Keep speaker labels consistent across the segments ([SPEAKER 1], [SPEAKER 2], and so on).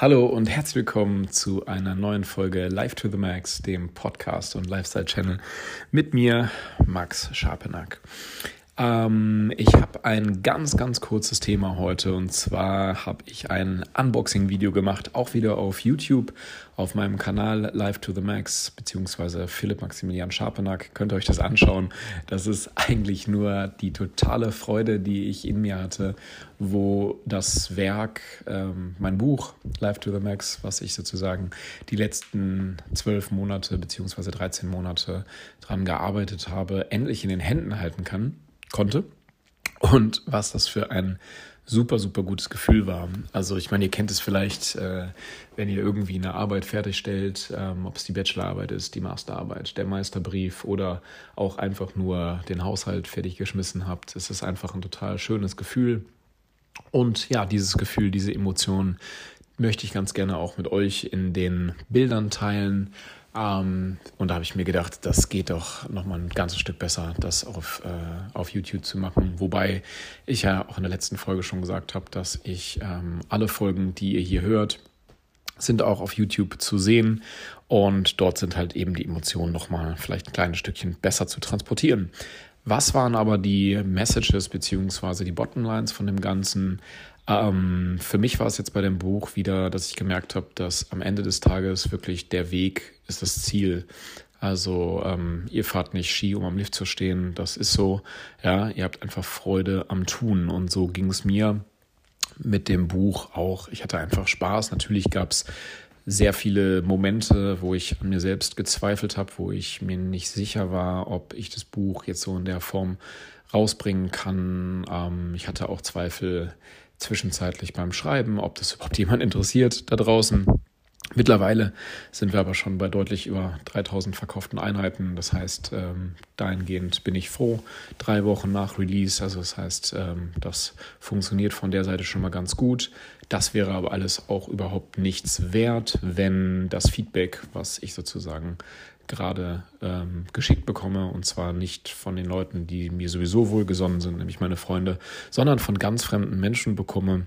[SPEAKER 1] Hallo und herzlich willkommen zu einer neuen Folge Live to the Max, dem Podcast und Lifestyle Channel mit mir, Max Scharpenack. Ähm, ich habe ein ganz, ganz kurzes Thema heute und zwar habe ich ein Unboxing-Video gemacht, auch wieder auf YouTube, auf meinem Kanal Live to the Max, beziehungsweise Philipp Maximilian Scharpenack. Könnt ihr euch das anschauen. Das ist eigentlich nur die totale Freude, die ich in mir hatte, wo das Werk, ähm, mein Buch Live to the Max, was ich sozusagen die letzten zwölf Monate beziehungsweise 13 Monate dran gearbeitet habe, endlich in den Händen halten kann konnte und was das für ein super, super gutes Gefühl war. Also ich meine, ihr kennt es vielleicht, äh, wenn ihr irgendwie eine Arbeit fertigstellt, ähm, ob es die Bachelorarbeit ist, die Masterarbeit, der Meisterbrief oder auch einfach nur den Haushalt fertig geschmissen habt. Es ist einfach ein total schönes Gefühl. Und ja, dieses Gefühl, diese Emotionen möchte ich ganz gerne auch mit euch in den Bildern teilen. Ähm, und da habe ich mir gedacht, das geht doch nochmal ein ganzes Stück besser, das auf, äh, auf YouTube zu machen. Wobei ich ja auch in der letzten Folge schon gesagt habe, dass ich ähm, alle Folgen, die ihr hier hört, sind auch auf YouTube zu sehen. Und dort sind halt eben die Emotionen nochmal vielleicht ein kleines Stückchen besser zu transportieren. Was waren aber die Messages beziehungsweise die Bottomlines von dem Ganzen? Ähm, für mich war es jetzt bei dem Buch wieder, dass ich gemerkt habe, dass am Ende des Tages wirklich der Weg ist das Ziel. Also ähm, ihr fahrt nicht Ski, um am Lift zu stehen. Das ist so. Ja, ihr habt einfach Freude am Tun. Und so ging es mir mit dem Buch auch. Ich hatte einfach Spaß. Natürlich gab es sehr viele Momente, wo ich an mir selbst gezweifelt habe, wo ich mir nicht sicher war, ob ich das Buch jetzt so in der Form rausbringen kann. Ähm, ich hatte auch Zweifel zwischenzeitlich beim Schreiben, ob das überhaupt jemand interessiert da draußen. Mittlerweile sind wir aber schon bei deutlich über 3000 verkauften Einheiten. Das heißt, ähm, dahingehend bin ich froh. Drei Wochen nach Release, also das heißt, ähm, das funktioniert von der Seite schon mal ganz gut. Das wäre aber alles auch überhaupt nichts wert, wenn das Feedback, was ich sozusagen gerade ähm, geschickt bekomme, und zwar nicht von den Leuten, die mir sowieso wohlgesonnen sind, nämlich meine Freunde, sondern von ganz fremden Menschen bekomme,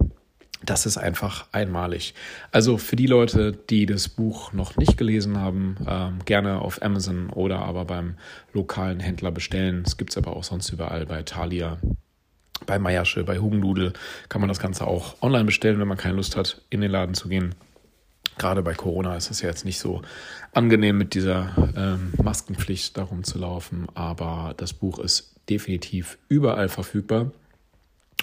[SPEAKER 1] das ist einfach einmalig. Also für die Leute, die das Buch noch nicht gelesen haben, ähm, gerne auf Amazon oder aber beim lokalen Händler bestellen. Es gibt es aber auch sonst überall bei Thalia, bei Meiersche, bei Hugendudel kann man das Ganze auch online bestellen, wenn man keine Lust hat, in den Laden zu gehen. Gerade bei Corona ist es ja jetzt nicht so angenehm, mit dieser ähm, Maskenpflicht darum zu laufen, aber das Buch ist definitiv überall verfügbar.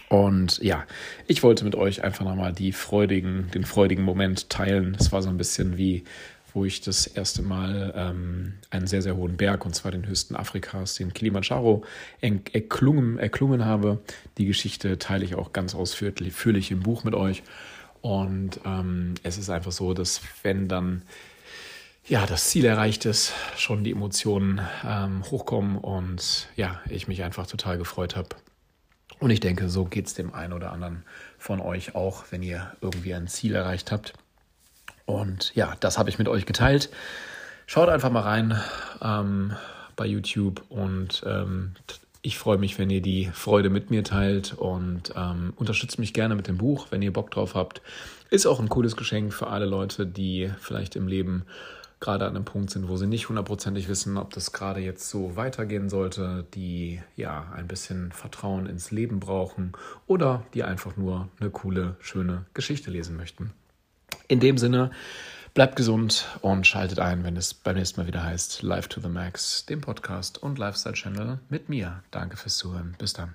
[SPEAKER 1] Und ja, ich wollte mit euch einfach nochmal die freudigen, den freudigen Moment teilen. Es war so ein bisschen wie, wo ich das erste Mal ähm, einen sehr, sehr hohen Berg, und zwar den höchsten Afrikas, den Kilimanjaro, erklungen, erklungen habe. Die Geschichte teile ich auch ganz ausführlich im Buch mit euch. Und ähm, es ist einfach so, dass wenn dann ja, das Ziel erreicht ist, schon die Emotionen ähm, hochkommen und ja, ich mich einfach total gefreut habe, und ich denke, so geht es dem einen oder anderen von euch auch, wenn ihr irgendwie ein Ziel erreicht habt. Und ja, das habe ich mit euch geteilt. Schaut einfach mal rein ähm, bei YouTube und ähm, ich freue mich, wenn ihr die Freude mit mir teilt und ähm, unterstützt mich gerne mit dem Buch, wenn ihr Bock drauf habt. Ist auch ein cooles Geschenk für alle Leute, die vielleicht im Leben gerade an einem Punkt sind, wo sie nicht hundertprozentig wissen, ob das gerade jetzt so weitergehen sollte, die ja ein bisschen Vertrauen ins Leben brauchen oder die einfach nur eine coole, schöne Geschichte lesen möchten. In dem Sinne, bleibt gesund und schaltet ein, wenn es beim nächsten Mal wieder heißt Live to the Max, dem Podcast und Lifestyle Channel mit mir. Danke fürs Zuhören. Bis dann.